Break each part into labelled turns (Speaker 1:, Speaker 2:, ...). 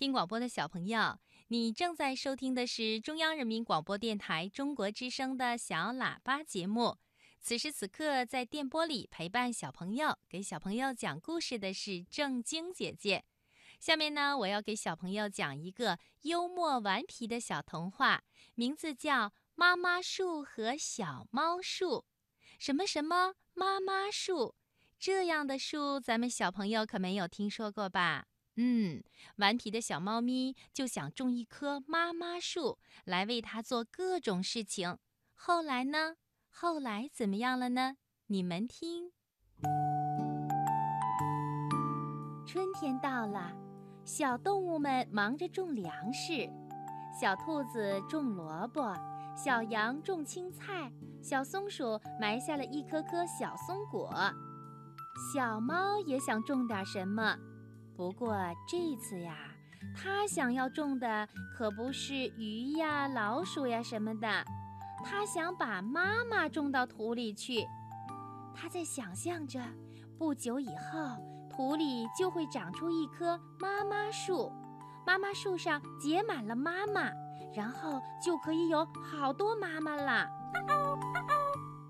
Speaker 1: 听广播的小朋友，你正在收听的是中央人民广播电台中国之声的小喇叭节目。此时此刻，在电波里陪伴小朋友、给小朋友讲故事的是正晶姐姐。下面呢，我要给小朋友讲一个幽默顽皮的小童话，名字叫《妈妈树和小猫树》。什么什么妈妈树？这样的树，咱们小朋友可没有听说过吧？嗯，顽皮的小猫咪就想种一棵妈妈树，来为它做各种事情。后来呢？后来怎么样了呢？你们听。春天到了，小动物们忙着种粮食。小兔子种萝卜，小羊种青菜，小松鼠埋下了一颗颗小松果。小猫也想种点什么。不过这次呀，他想要种的可不是鱼呀、老鼠呀什么的，他想把妈妈种到土里去。他在想象着，不久以后土里就会长出一棵妈妈树，妈妈树上结满了妈妈，然后就可以有好多妈妈了。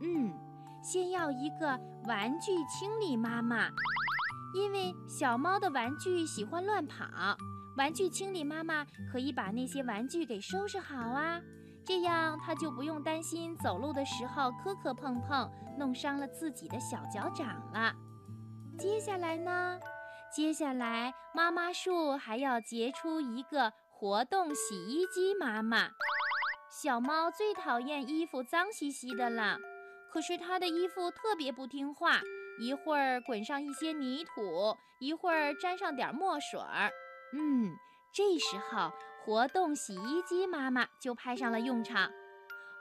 Speaker 1: 嗯，先要一个玩具清理妈妈。因为小猫的玩具喜欢乱跑，玩具清理妈妈可以把那些玩具给收拾好啊，这样它就不用担心走路的时候磕磕碰碰，弄伤了自己的小脚掌了。接下来呢？接下来妈妈树还要结出一个活动洗衣机妈妈。小猫最讨厌衣服脏兮兮的了，可是它的衣服特别不听话。一会儿滚上一些泥土，一会儿沾上点墨水儿。嗯，这时候活动洗衣机妈妈就派上了用场。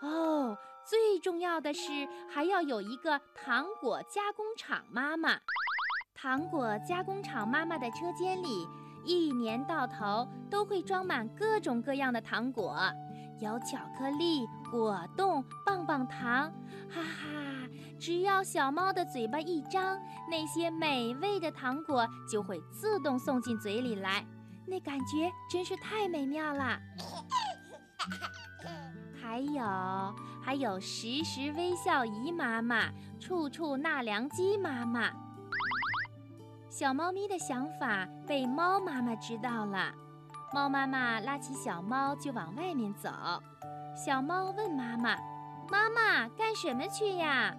Speaker 1: 哦，最重要的是还要有一个糖果加工厂妈妈。糖果加工厂妈妈的车间里，一年到头都会装满各种各样的糖果，有巧克力、果冻、棒棒糖，哈哈。只要小猫的嘴巴一张，那些美味的糖果就会自动送进嘴里来，那感觉真是太美妙了。还有，还有时时微笑姨妈妈，处处纳凉鸡妈妈。小猫咪的想法被猫妈妈知道了，猫妈妈拉起小猫就往外面走。小猫问妈妈：“妈妈，干什么去呀？”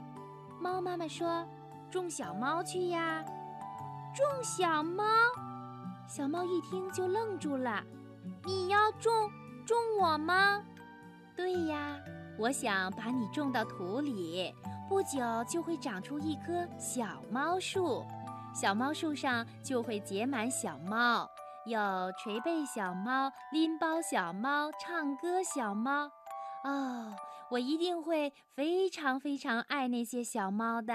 Speaker 1: 猫妈妈说：“种小猫去呀，种小猫。”小猫一听就愣住了：“你要种种我吗？”“对呀，我想把你种到土里，不久就会长出一棵小猫树，小猫树上就会结满小猫，有捶背小猫、拎包小猫、唱歌小猫。”哦，我一定会非常非常爱那些小猫的。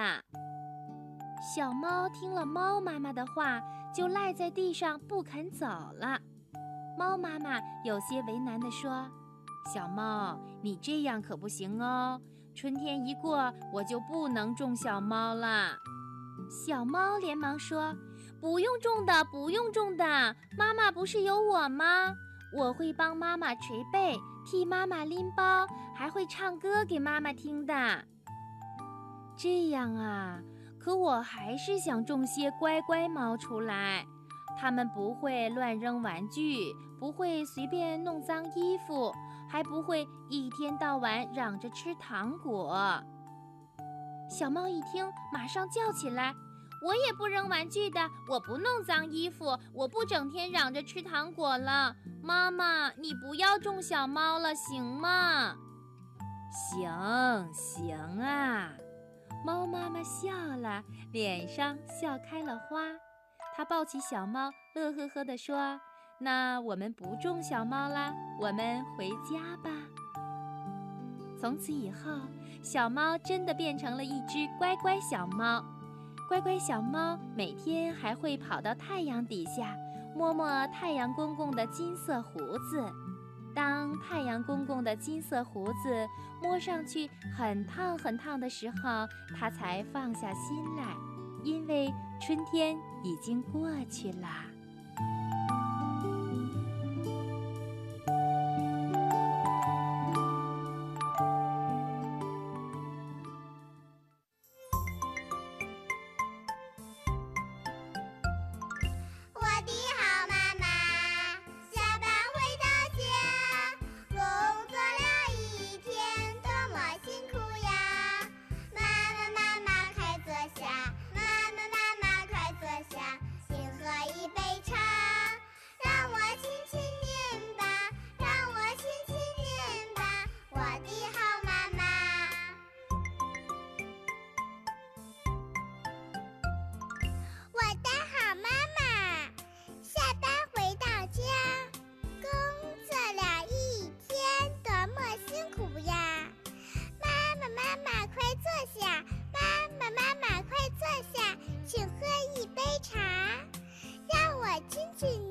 Speaker 1: 小猫听了猫妈妈的话，就赖在地上不肯走了。猫妈妈有些为难地说：“小猫，你这样可不行哦。春天一过，我就不能种小猫了。”小猫连忙说：“不用种的，不用种的，妈妈不是有我吗？我会帮妈妈捶背。”替妈妈拎包，还会唱歌给妈妈听的。这样啊，可我还是想种些乖乖猫出来。它们不会乱扔玩具，不会随便弄脏衣服，还不会一天到晚嚷着吃糖果。小猫一听，马上叫起来。我也不扔玩具的，我不弄脏衣服，我不整天嚷着吃糖果了。妈妈，你不要种小猫了，行吗？行行啊，猫妈妈笑了，脸上笑开了花。她抱起小猫，乐呵呵地说：“那我们不种小猫啦，我们回家吧。”从此以后，小猫真的变成了一只乖乖小猫。乖乖小猫每天还会跑到太阳底下，摸摸太阳公公的金色胡子。当太阳公公的金色胡子摸上去很烫很烫的时候，它才放下心来，因为春天已经过去了。watching.